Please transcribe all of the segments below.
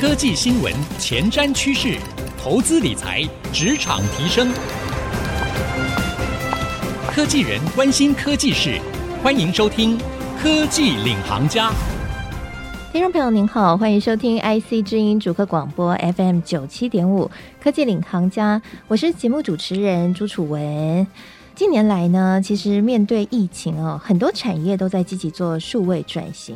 科技新闻、前瞻趋势、投资理财、职场提升，科技人关心科技事，欢迎收听《科技领航家》。听众朋友您好，欢迎收听 IC 之音主客广播 FM 九七点五《科技领航家》，我是节目主持人朱楚文。近年来呢，其实面对疫情哦，很多产业都在积极做数位转型。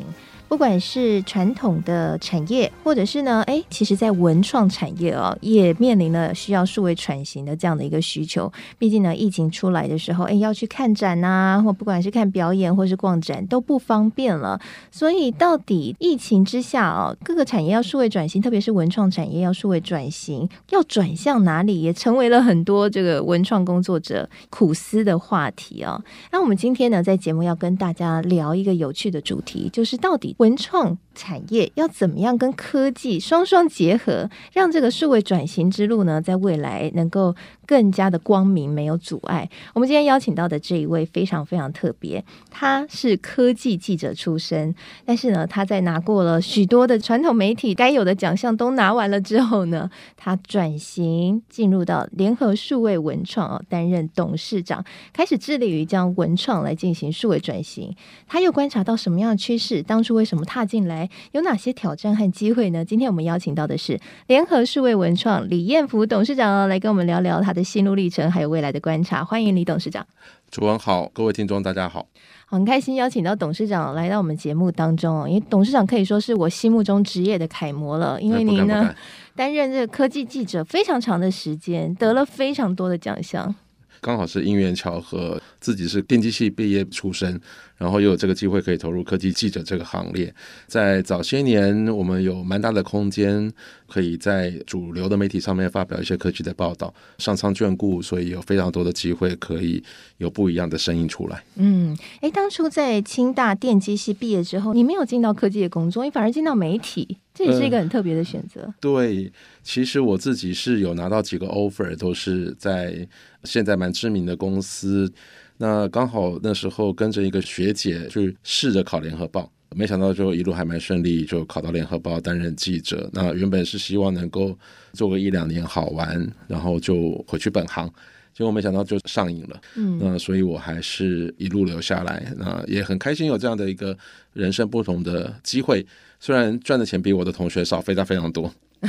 不管是传统的产业，或者是呢，哎，其实，在文创产业哦，也面临了需要数位转型的这样的一个需求。毕竟呢，疫情出来的时候，哎，要去看展呐、啊，或不管是看表演，或是逛展，都不方便了。所以，到底疫情之下哦，各个产业要数位转型，特别是文创产业要数位转型，要转向哪里，也成为了很多这个文创工作者苦思的话题哦。那我们今天呢，在节目要跟大家聊一个有趣的主题，就是到底。文创产业要怎么样跟科技双双结合，让这个数位转型之路呢，在未来能够更加的光明，没有阻碍。我们今天邀请到的这一位非常非常特别，他是科技记者出身，但是呢，他在拿过了许多的传统媒体该有的奖项都拿完了之后呢，他转型进入到联合数位文创哦，担任董事长，开始致力于将文创来进行数位转型。他又观察到什么样的趋势？当初为什么踏进来？有哪些挑战和机会呢？今天我们邀请到的是联合数位文创李彦福董事长来跟我们聊聊他的心路历程，还有未来的观察。欢迎李董事长。主持人好，各位听众大家好。很开心邀请到董事长来到我们节目当中，因为董事长可以说是我心目中职业的楷模了。因为您呢担任这个科技记者非常长的时间，得了非常多的奖项。刚好是因缘巧合，自己是电机系毕业出身，然后又有这个机会可以投入科技记者这个行列。在早些年，我们有蛮大的空间，可以在主流的媒体上面发表一些科技的报道，上苍眷顾，所以有非常多的机会可以有不一样的声音出来。嗯，哎，当初在清大电机系毕业之后，你没有进到科技的工作，你反而进到媒体。这也是一个很特别的选择。嗯。对，其实我自己是有拿到几个 offer，都是在现在蛮知名的公司。那刚好那时候跟着一个学姐去试着考联合报，没想到就一路还蛮顺利，就考到联合报担任记者。那原本是希望能够做个一两年好玩，然后就回去本行。结果没想到就上瘾了。嗯，那所以我还是一路留下来。那也很开心有这样的一个人生不同的机会。虽然赚的钱比我的同学少，非常非常多。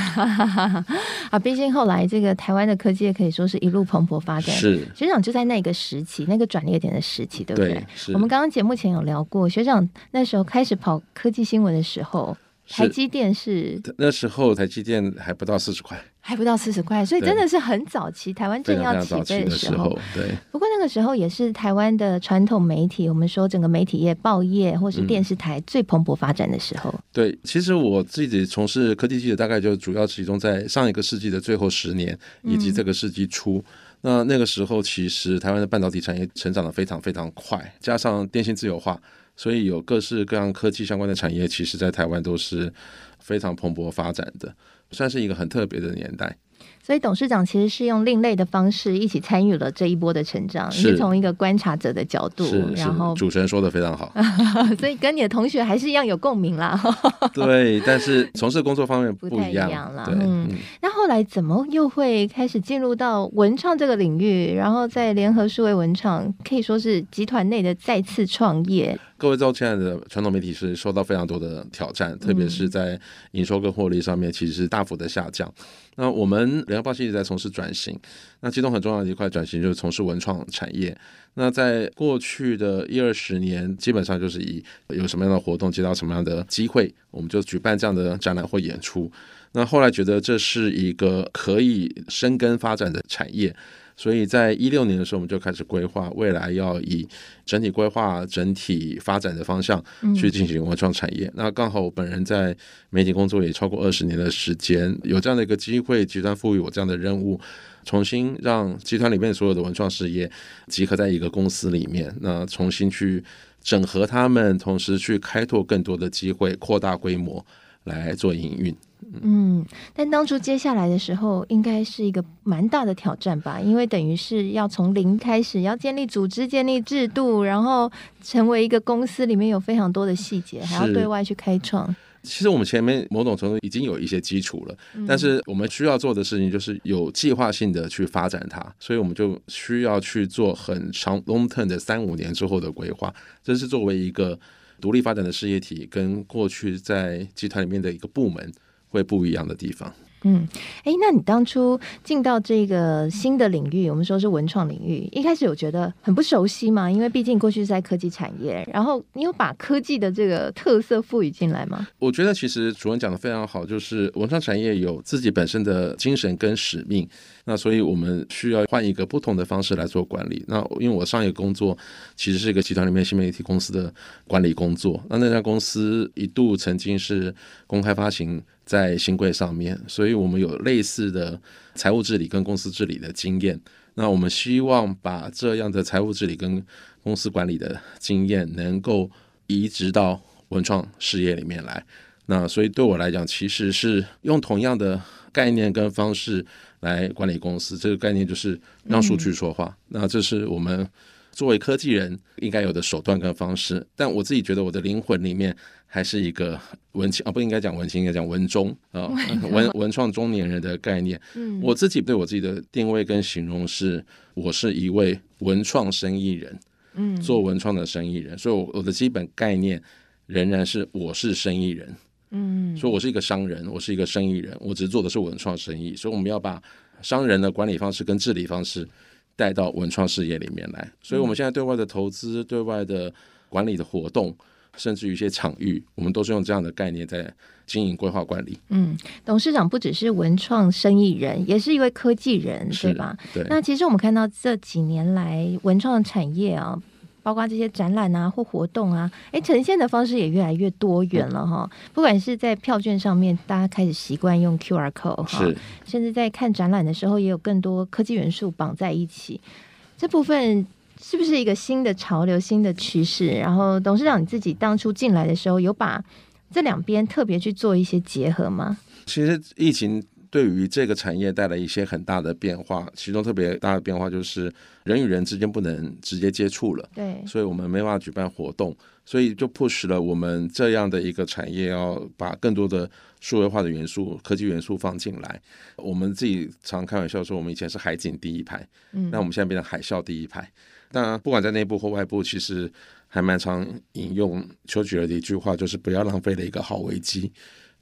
啊，毕竟后来这个台湾的科技也可以说是一路蓬勃发展。是学长就在那个时期，那个转捩点的时期，对不对？我们刚刚节目前有聊过，学长那时候开始跑科技新闻的时候，台积电是，那时候台积电还不到四十块。还不到四十块，所以真的是很早期，台湾正要起飞的时候。对。不过那个时候也是台湾的传统媒体，我们说整个媒体业、报业或是电视台最蓬勃发展的时候。对，其实我自己从事科技记者，大概就主要集中在上一个世纪的最后十年，以及这个世纪初。那那个时候，其实台湾的半导体产业成长的非常非常快，加上电信自由化，所以有各式各样科技相关的产业，其实在台湾都是非常蓬勃发展的。算是一个很特别的年代，所以董事长其实是用另类的方式一起参与了这一波的成长，是，是从一个观察者的角度，然后主持人说的非常好，所以跟你的同学还是一样有共鸣啦。对，但是从事工作方面不，太一样了。对，嗯，那后来怎么又会开始进入到文创这个领域？然后在联合数位文创可以说是集团内的再次创业。各位知道，亲爱的传统媒体是受到非常多的挑战，特别是在营收跟获利上面，其实是大幅的下降。那我们联合报一直在从事转型，那其中很重要的一块转型就是从事文创产业。那在过去的一二十年，基本上就是以有什么样的活动，接到什么样的机会，我们就举办这样的展览或演出。那后来觉得这是一个可以深耕发展的产业。所以在一六年的时候，我们就开始规划未来要以整体规划、整体发展的方向去进行文创产业。嗯。那刚好我本人在媒体工作也超过二十年的时间，有这样的一个机会，集团赋予我这样的任务，重新让集团里面所有的文创事业集合在一个公司里面，那重新去整合他们，同时去开拓更多的机会，扩大规模来做营运。嗯，但当初接下来的时候，应该是一个蛮大的挑战吧？因为等于是要从零开始，要建立组织、建立制度，然后成为一个公司里面有非常多的细节，还要对外去开创。其实我们前面某种程度已经有一些基础了，但是我们需要做的事情就是有计划性的去发展它，所以我们就需要去做很长 long term 的三五年之后的规划。这是作为一个独立发展的事业体，跟过去在集团里面的一个部门会不一样的地方。嗯，哎，那你当初进到这个新的领域，我们说是文创领域，一开始有觉得很不熟悉吗？因为毕竟过去是在科技产业，然后你有把科技的这个特色赋予进来吗？我觉得其实主任讲的非常好，就是文创产业有自己本身的精神跟使命，那所以我们需要换一个不同的方式来做管理。那因为我上一个工作其实是一个集团里面新媒体公司的管理工作，那那家公司一度曾经是公开发行。在新规上面，所以我们有类似的财务治理跟公司治理的经验。那我们希望把这样的财务治理跟公司管理的经验，能够移植到文创事业里面来。那所以对我来讲，其实是用同样的概念跟方式来管理公司。这个概念就是让数据说话。那这是我们作为科技人应该有的手段跟方式。但我自己觉得，我的灵魂里面。还是一个文青啊，不应该讲文青，应该讲文中啊，文文创中年人的概念。嗯，我自己对我自己的定位跟形容是，我是一位文创生意人，嗯，做文创的生意人，所以我我的基本概念仍然是我是生意人，嗯，所以我是一个商人，我是一个生意人，我只做的是文创生意，所以我们要把商人的管理方式跟治理方式带到文创事业里面来，所以我们现在对外的投资、对外的管理的活动。甚至于一些场域，我们都是用这样的概念在经营、规划、管理。嗯，董事长不只是文创生意人，也是一位科技人，对吧？对。那其实我们看到这几年来文创产业啊，包括这些展览啊或活动啊，哎，呈现的方式也越来越多元了哈。嗯、不管是在票券上面，大家开始习惯用 QR code 哈，甚至在看展览的时候，也有更多科技元素绑在一起。这部分。是不是一个新的潮流、新的趋势？然后董事长你自己当初进来的时候，有把这两边特别去做一些结合吗？其实疫情对于这个产业带来一些很大的变化，其中特别大的变化就是人与人之间不能直接接触了，对，所以我们没办法举办活动，所以就 push 了我们这样的一个产业要把更多的数位化的元素、科技元素放进来。我们自己常开玩笑说，我们以前是海景第一排，嗯，那我们现在变成海啸第一排。当然，不管在内部或外部，其实还蛮常引用丘吉尔的一句话，就是不要浪费了一个好危机。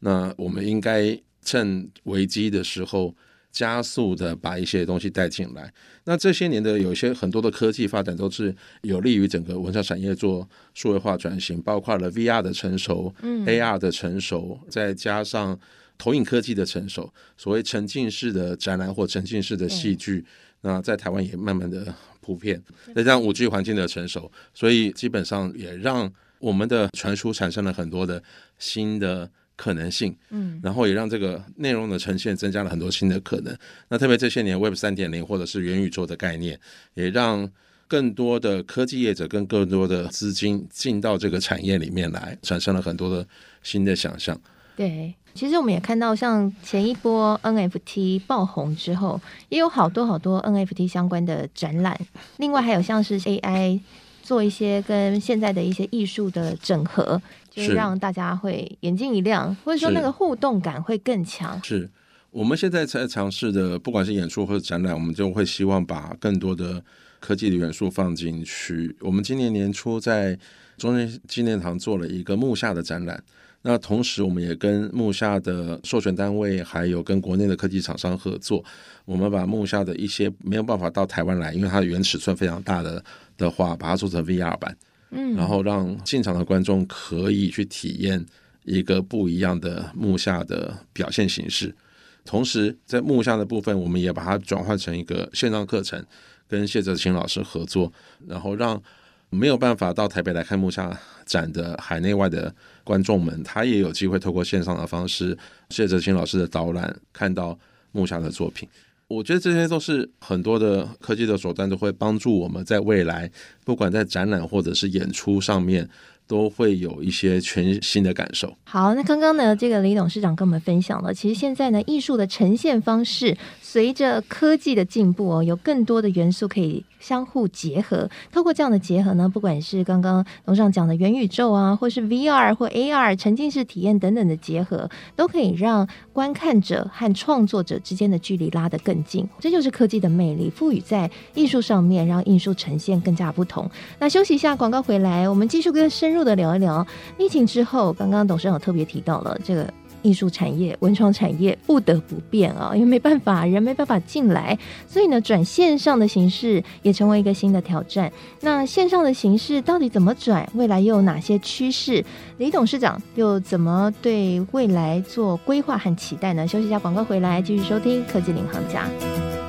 那我们应该趁危机的时候，加速的把一些东西带进来。那这些年的有一些很多的科技发展，都是有利于整个文创产业做数位化转型，包括了 VR 的成熟，嗯，AR 的成熟，再加上投影科技的成熟，所谓沉浸式的展览或沉浸式的戏剧，那在台湾也慢慢的。普遍再加上五 G 环境的成熟，所以基本上也让我们的传输产生了很多的新的可能性。嗯，然后也让这个内容的呈现增加了很多新的可能。那特别这些年 Web 三点零或者是元宇宙的概念，也让更多的科技业者跟更多的资金进到这个产业里面来，产生了很多的新的想象。对。其实我们也看到，像前一波 NFT 爆红之后，也有好多好多 NFT 相关的展览。另外还有像是 AI 做一些跟现在的一些艺术的整合，就是让大家会眼睛一亮，或者说那个互动感会更强。是我们现在在尝试的，不管是演出或者展览，我们就会希望把更多的科技的元素放进去。我们今年年初在中正纪念堂做了一个木下的展览。那同时，我们也跟木下的授权单位，还有跟国内的科技厂商合作，我们把木下的一些没有办法到台湾来，因为它的原尺寸非常大的的话，把它做成 VR 版，嗯，然后让进场的观众可以去体验一个不一样的木下的表现形式。同时，在木下的部分，我们也把它转换成一个线上课程，跟谢哲清老师合作，然后让没有办法到台北来看木下展的海内外的观众们，他也有机会透过线上的方式，谢哲清老师的导览，看到木下的作品。我觉得这些都是很多的科技的手段，都会帮助我们在未来，不管在展览或者是演出上面，都会有一些全新的感受。好，那刚刚呢，这个李董事长跟我们分享了，其实现在呢，艺术的呈现方式随着科技的进步哦，有更多的元素可以相互结合。透过这样的结合呢，不管是刚刚董事长讲的元宇宙啊，或是 VR 或 AR 沉浸式体验等等的结合，都可以让观看者和创作者之间的距离拉得更近。这就是科技的魅力，赋予在艺术上面，让艺术呈现更加不同。那休息一下，广告回来，我们继续更深入的聊一聊疫情之后，刚刚董事长特别提到了这个艺术产业、文创产业不得不变啊，因为没办法，人没办法进来，所以呢，转线上的形式也成为一个新的挑战。那线上的形式到底怎么转？未来又有哪些趋势？李董事长又怎么对未来做规划和期待呢？休息一下，广告回来继续收听科技领航家。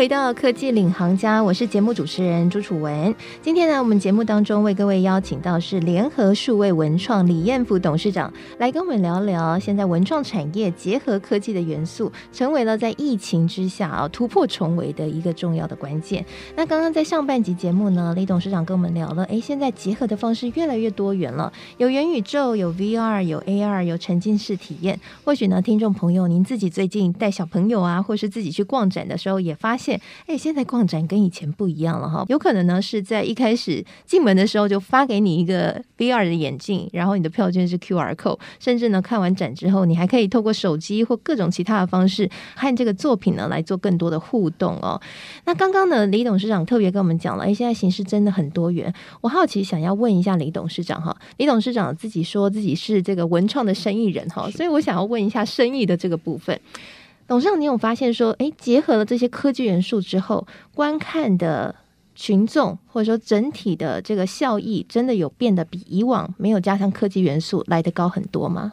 回到科技领航家，我是节目主持人朱楚文。今天呢，我们节目当中为各位邀请到是联合数位文创李彦福董事长来跟我们聊聊，现在文创产业结合科技的元素，成为了在疫情之下啊突破重围的一个重要的关键。那刚刚在上半集节目呢，李董事长跟我们聊了，哎，现在结合的方式越来越多元了，有元宇宙，有 VR，有 AR，有沉浸式体验。或许呢，听众朋友您自己最近带小朋友啊，或是自己去逛展的时候，也发现。哎，现在逛展跟以前不一样了哈，有可能呢是在一开始进门的时候就发给你一个 VR 的眼镜，然后你的票券是 QR code，甚至呢看完展之后，你还可以透过手机或各种其他的方式和这个作品呢来做更多的互动哦。那刚刚呢，李董事长特别跟我们讲了，哎，现在形式真的很多元。我好奇想要问一下李董事长哈，李董事长自己说自己是这个文创的生意人哈，所以我想要问一下生意的这个部分。董事长，你有发现说，诶，结合了这些科技元素之后，观看的群众或者说整体的这个效益，真的有变得比以往没有加上科技元素来得高很多吗？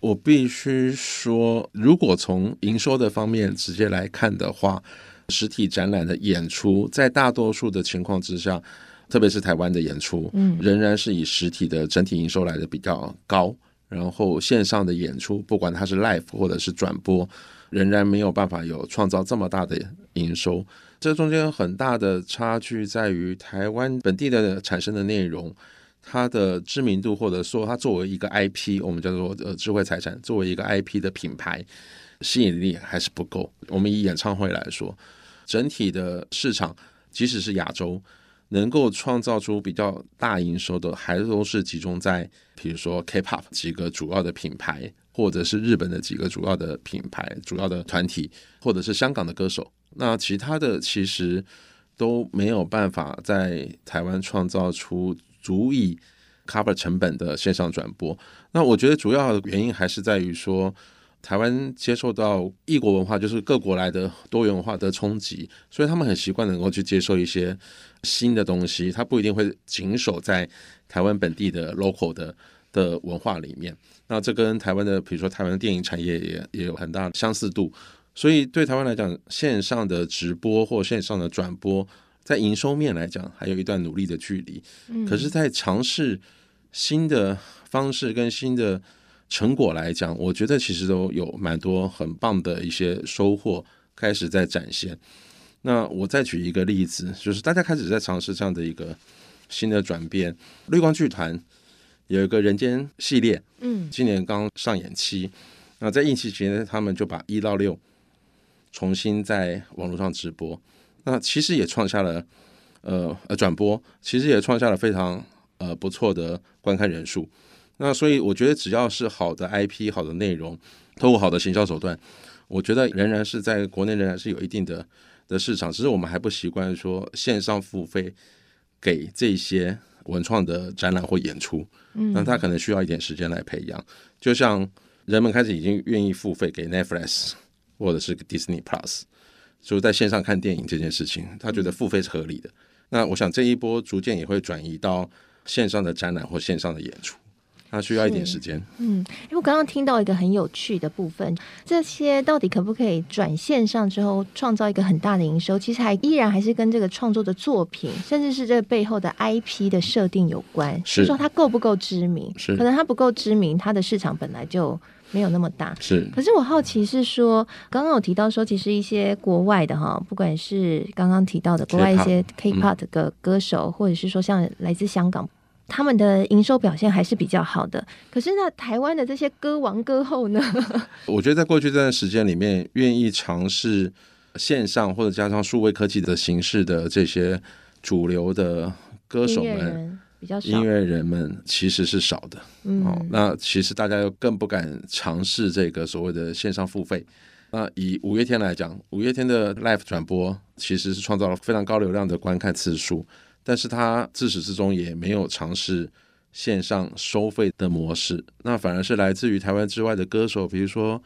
我必须说，如果从营收的方面直接来看的话，实体展览的演出，在大多数的情况之下，特别是台湾的演出，嗯，仍然是以实体的整体营收来的比较高。然后线上的演出，不管它是 live 或者是转播。仍然没有办法有创造这么大的营收，这中间很大的差距在于台湾本地的产生的内容，它的知名度或者说它作为一个 IP，我们叫做呃智慧财产，作为一个 IP 的品牌，吸引力还是不够。我们以演唱会来说，整体的市场即使是亚洲，能够创造出比较大营收的，还都是集中在比如说 K-pop 几个主要的品牌。或者是日本的几个主要的品牌、主要的团体，或者是香港的歌手，那其他的其实都没有办法在台湾创造出足以 cover 成本的线上转播。那我觉得主要的原因还是在于说，台湾接受到异国文化，就是各国来的多元文化的冲击，所以他们很习惯能够去接受一些新的东西，他不一定会谨守在台湾本地的 local 的的文化里面。那这跟台湾的，比如说台湾的电影产业也也有很大的相似度，所以对台湾来讲，线上的直播或线上的转播，在营收面来讲，还有一段努力的距离。嗯，可是，在尝试新的方式跟新的成果来讲，我觉得其实都有蛮多很棒的一些收获开始在展现。那我再举一个例子，就是大家开始在尝试这样的一个新的转变，绿光剧团。有一个人间系列，嗯，今年刚上演期，那在疫情期间，他们就把一到六重新在网络上直播，那其实也创下了呃呃转播，其实也创下了非常呃不错的观看人数。那所以我觉得，只要是好的 IP、好的内容，透过好的行销手段，我觉得仍然是在国内仍然是有一定的的市场，只是我们还不习惯说线上付费给这些。文创的展览或演出，那他可能需要一点时间来培养。就像人们开始已经愿意付费给 Netflix 或者是 Disney Plus，就在线上看电影这件事情，他觉得付费是合理的。那我想这一波逐渐也会转移到线上的展览或线上的演出。它需要一点时间。嗯，因为我刚刚听到一个很有趣的部分，这些到底可不可以转线上之后创造一个很大的营收？其实还依然还是跟这个创作的作品，甚至是这个背后的 IP 的设定有关。是说它够不够知名？是可能它不够知名，它的市场本来就没有那么大。是，可是我好奇是说，刚刚有提到说，其实一些国外的哈，不管是刚刚提到的国外一些 K-pop 的歌手，嗯、或者是说像来自香港。他们的营收表现还是比较好的，可是那台湾的这些歌王歌后呢？我觉得在过去这段时间里面，愿意尝试线上或者加上数位科技的形式的这些主流的歌手们，比较，音乐人们其实是少的。嗯，哦，那其实大家又更不敢尝试这个所谓的线上付费。那以五月天来讲，五月天的 Live 转播其实是创造了非常高流量的观看次数。但是他自始至终也没有尝试线上收费的模式，那反而是来自于台湾之外的歌手，比如说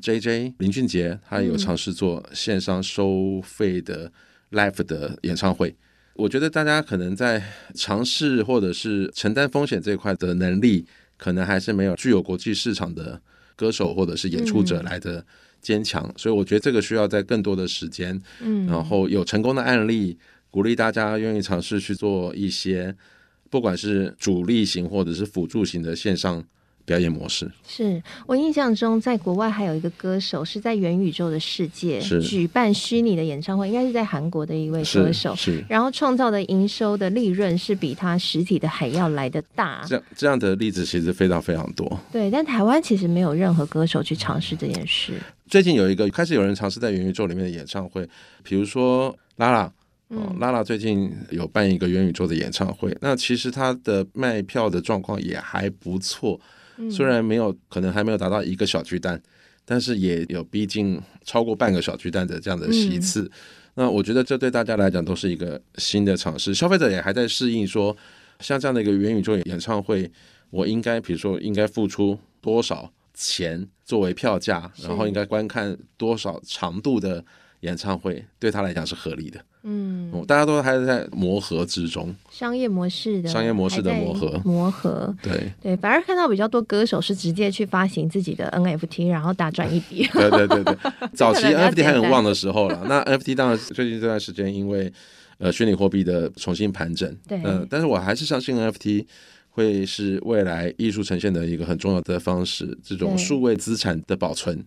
JJ 林俊杰，他有尝试做线上收费的 live 的演唱会。我觉得大家可能在尝试或者是承担风险这一块的能力，可能还是没有具有国际市场的歌手或者是演出者来的坚强，所以我觉得这个需要在更多的时间，嗯，然后有成功的案例。鼓励大家愿意尝试去做一些，不管是主力型或者是辅助型的线上表演模式。是我印象中，在国外还有一个歌手是在元宇宙的世界举办虚拟的演唱会，应该是在韩国的一位歌手。是，是然后创造的营收的利润是比他实体的还要来得大。这样这样的例子其实非常非常多。对，但台湾其实没有任何歌手去尝试这件事。最近有一个开始有人尝试在元宇宙里面的演唱会，比如说拉拉。哦，拉拉最近有办一个元宇宙的演唱会，那其实他的卖票的状况也还不错，虽然没有可能还没有达到一个小巨蛋，但是也有逼近超过半个小巨蛋的这样的席次。那我觉得这对大家来讲都是一个新的尝试，消费者也还在适应说，像这样的一个元宇宙演唱会，我应该比如说应该付出多少钱作为票价，然后应该观看多少长度的演唱会，对他来讲是合理的。嗯，大家都还是在磨合之中，商业模式的商业模式的磨合，磨合，对。对，反而看到比较多歌手是直接去发行自己的 NFT，然后大赚一笔。对对对对，早期 NFT 还很旺的时候了，那 NFT 当然最近这段时间因为呃虚拟货币的重新盘整，对，嗯、呃，但是我还是相信 NFT 会是未来艺术呈现的一个很重要的方式，这种数位资产的保存。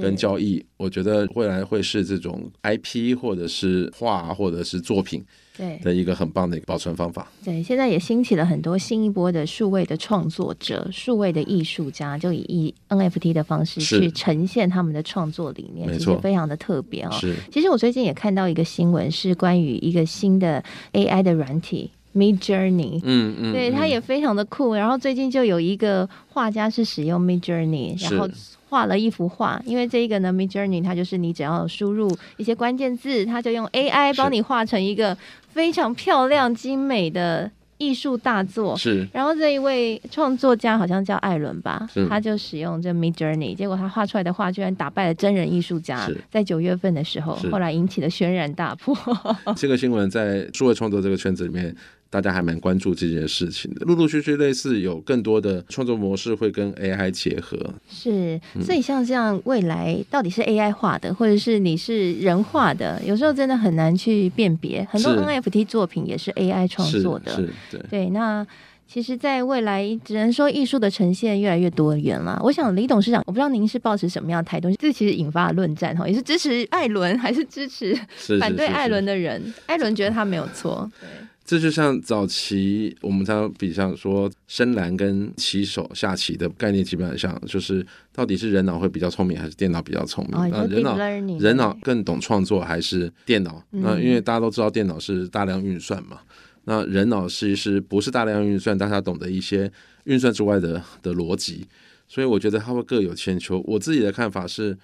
跟交易，我觉得未来会是这种 IP 或者是画或者是作品对的一个很棒的一个保存方法。对，现在也兴起了很多新一波的数位的创作者、数位的艺术家，就以 NFT 的方式去呈现他们的创作理念，其实非常的特别哦。是，其实我最近也看到一个新闻，是关于一个新的 AI 的软体 Midjourney。嗯嗯，对，它也非常的酷。然后最近就有一个画家是使用 Midjourney，然后。画了一幅画，因为这一个呢，Midjourney 它就是你只要输入一些关键字，它就用 AI 帮你画成一个非常漂亮精美的艺术大作。是，然后这一位创作家好像叫艾伦吧，他就使用这 Midjourney，结果他画出来的画居然打败了真人艺术家。在九月份的时候，后来引起了轩然大波。这个新闻在数位创作这个圈子里面。大家还蛮关注这件事情的，陆陆续续类似有更多的创作模式会跟 AI 结合。是，所以像这样未来到底是 AI 画的，或者是你是人画的，有时候真的很难去辨别。很多 NFT 作品也是 AI 创作的，是，是，对。对，那其实，在未来只能说艺术的呈现越来越多元了。我想李董事长，我不知道您是抱持什么样的态度，这其实引发了论战哈，也是支持艾伦还是支持反对艾伦的人？是是是是艾伦觉得他没有错，对。这就像早期我们常比像说深蓝跟棋手下棋的概念，基本上像就是到底是人脑会比较聪明还是电脑比较聪明？那、哦、人脑人脑更懂创作还是电脑？那、嗯、因为大家都知道电脑是大量运算嘛，那人脑其实不是大量运算，但他懂得一些运算之外的的逻辑，所以我觉得他会各有千秋。我自己的看法是。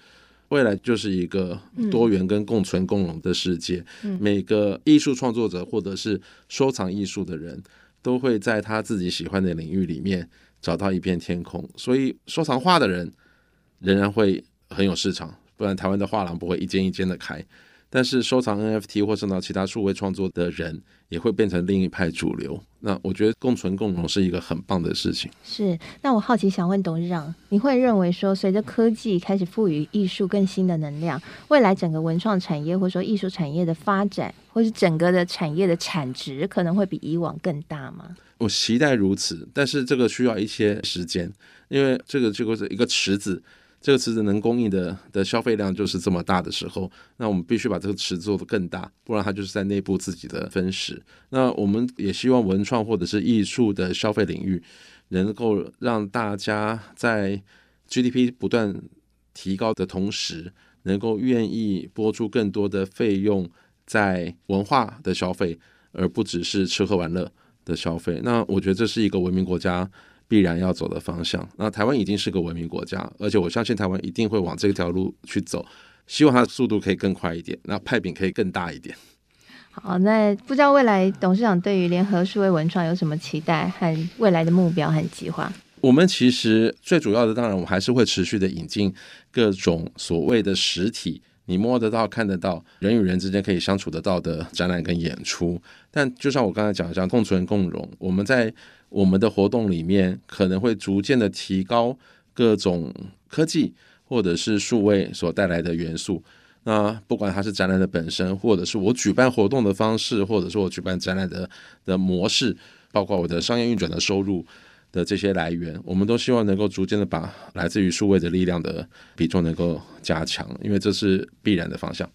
未来就是一个多元跟共存共荣的世界。嗯，每个艺术创作者或者是收藏艺术的人，都会在他自己喜欢的领域里面找到一片天空。所以，收藏画的人仍然会很有市场，不然台湾的画廊不会一间一间的开。但是收藏 NFT 或者到其他数位创作的人，也会变成另一派主流。那我觉得共存共荣是一个很棒的事情。是。那我好奇想问董事长，你会认为说，随着科技开始赋予艺术更新的能量，未来整个文创产业或者说艺术产业的发展，或是整个的产业的产值，可能会比以往更大吗？我期待如此，但是这个需要一些时间。因为这个结果是一个池子，这个池子能供应的的消费量就是这么大的时候，那我们必须把这个池子做得更大，不然它就是在内部自己的分食。那我们也希望文创或者是艺术的消费领域，能够让大家在 GDP 不断提高的同时，能够愿意拨出更多的费用在文化的消费，而不只是吃喝玩乐的消费。那我觉得这是一个文明国家必然要走的方向。那台湾已经是个文明国家，而且我相信台湾一定会往这条路去走。希望它的速度可以更快一点，那派饼可以更大一点。好，那不知道未来董事长对于联合数位文创有什么期待和未来的目标和计划？我们其实最主要的，当然我们还是会持续的引进各种所谓的实体，你摸得到、看得到，人与人之间可以相处得到的展览跟演出。但就像我刚才讲的，这样共存共荣，我们在我们的活动里面可能会逐渐的提高各种科技或者是数位所带来的元素。那不管它是展览的本身，或者是我举办活动的方式，或者是我举办展览的的模式，包括我的商业运转的收入。的这些来源，我们都希望能够逐渐的把来自于数位的力量的比重能够加强，因为这是必然的方向。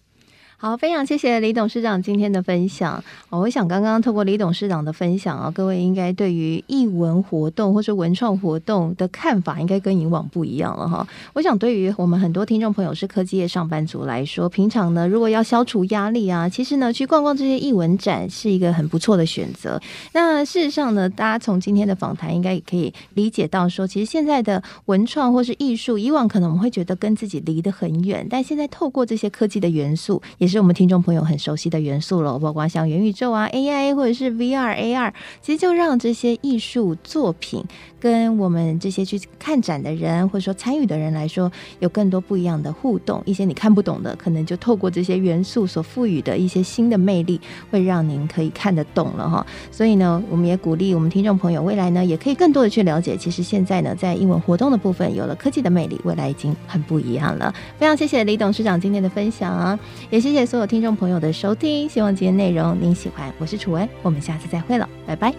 好，非常谢谢李董事长今天的分享。我想刚刚透过李董事长的分享啊，各位应该对于艺文活动或是文创活动的看法，应该跟以往不一样了哈。我想对于我们很多听众朋友是科技业上班族来说，平常呢，如果要消除压力啊，其实呢，去逛逛这些艺文展是一个很不错的选择。那事实上呢，大家从今天的访谈应该也可以理解到说，其实现在的文创或是艺术，以往可能我们会觉得跟自己离得很远，但现在透过这些科技的元素，也也是我们听众朋友很熟悉的元素了，包括像元宇宙啊、AI 或者是 VR、AR，其实就让这些艺术作品跟我们这些去看展的人或者说参与的人来说，有更多不一样的互动。一些你看不懂的，可能就透过这些元素所赋予的一些新的魅力，会让您可以看得懂了哈。所以呢，我们也鼓励我们听众朋友，未来呢也可以更多的去了解，其实现在呢在英文活动的部分有了科技的魅力，未来已经很不一样了。非常谢谢李董事长今天的分享，也谢。谢谢所有听众朋友的收听，希望今天内容您喜欢。我是楚文，我们下次再会了，拜拜。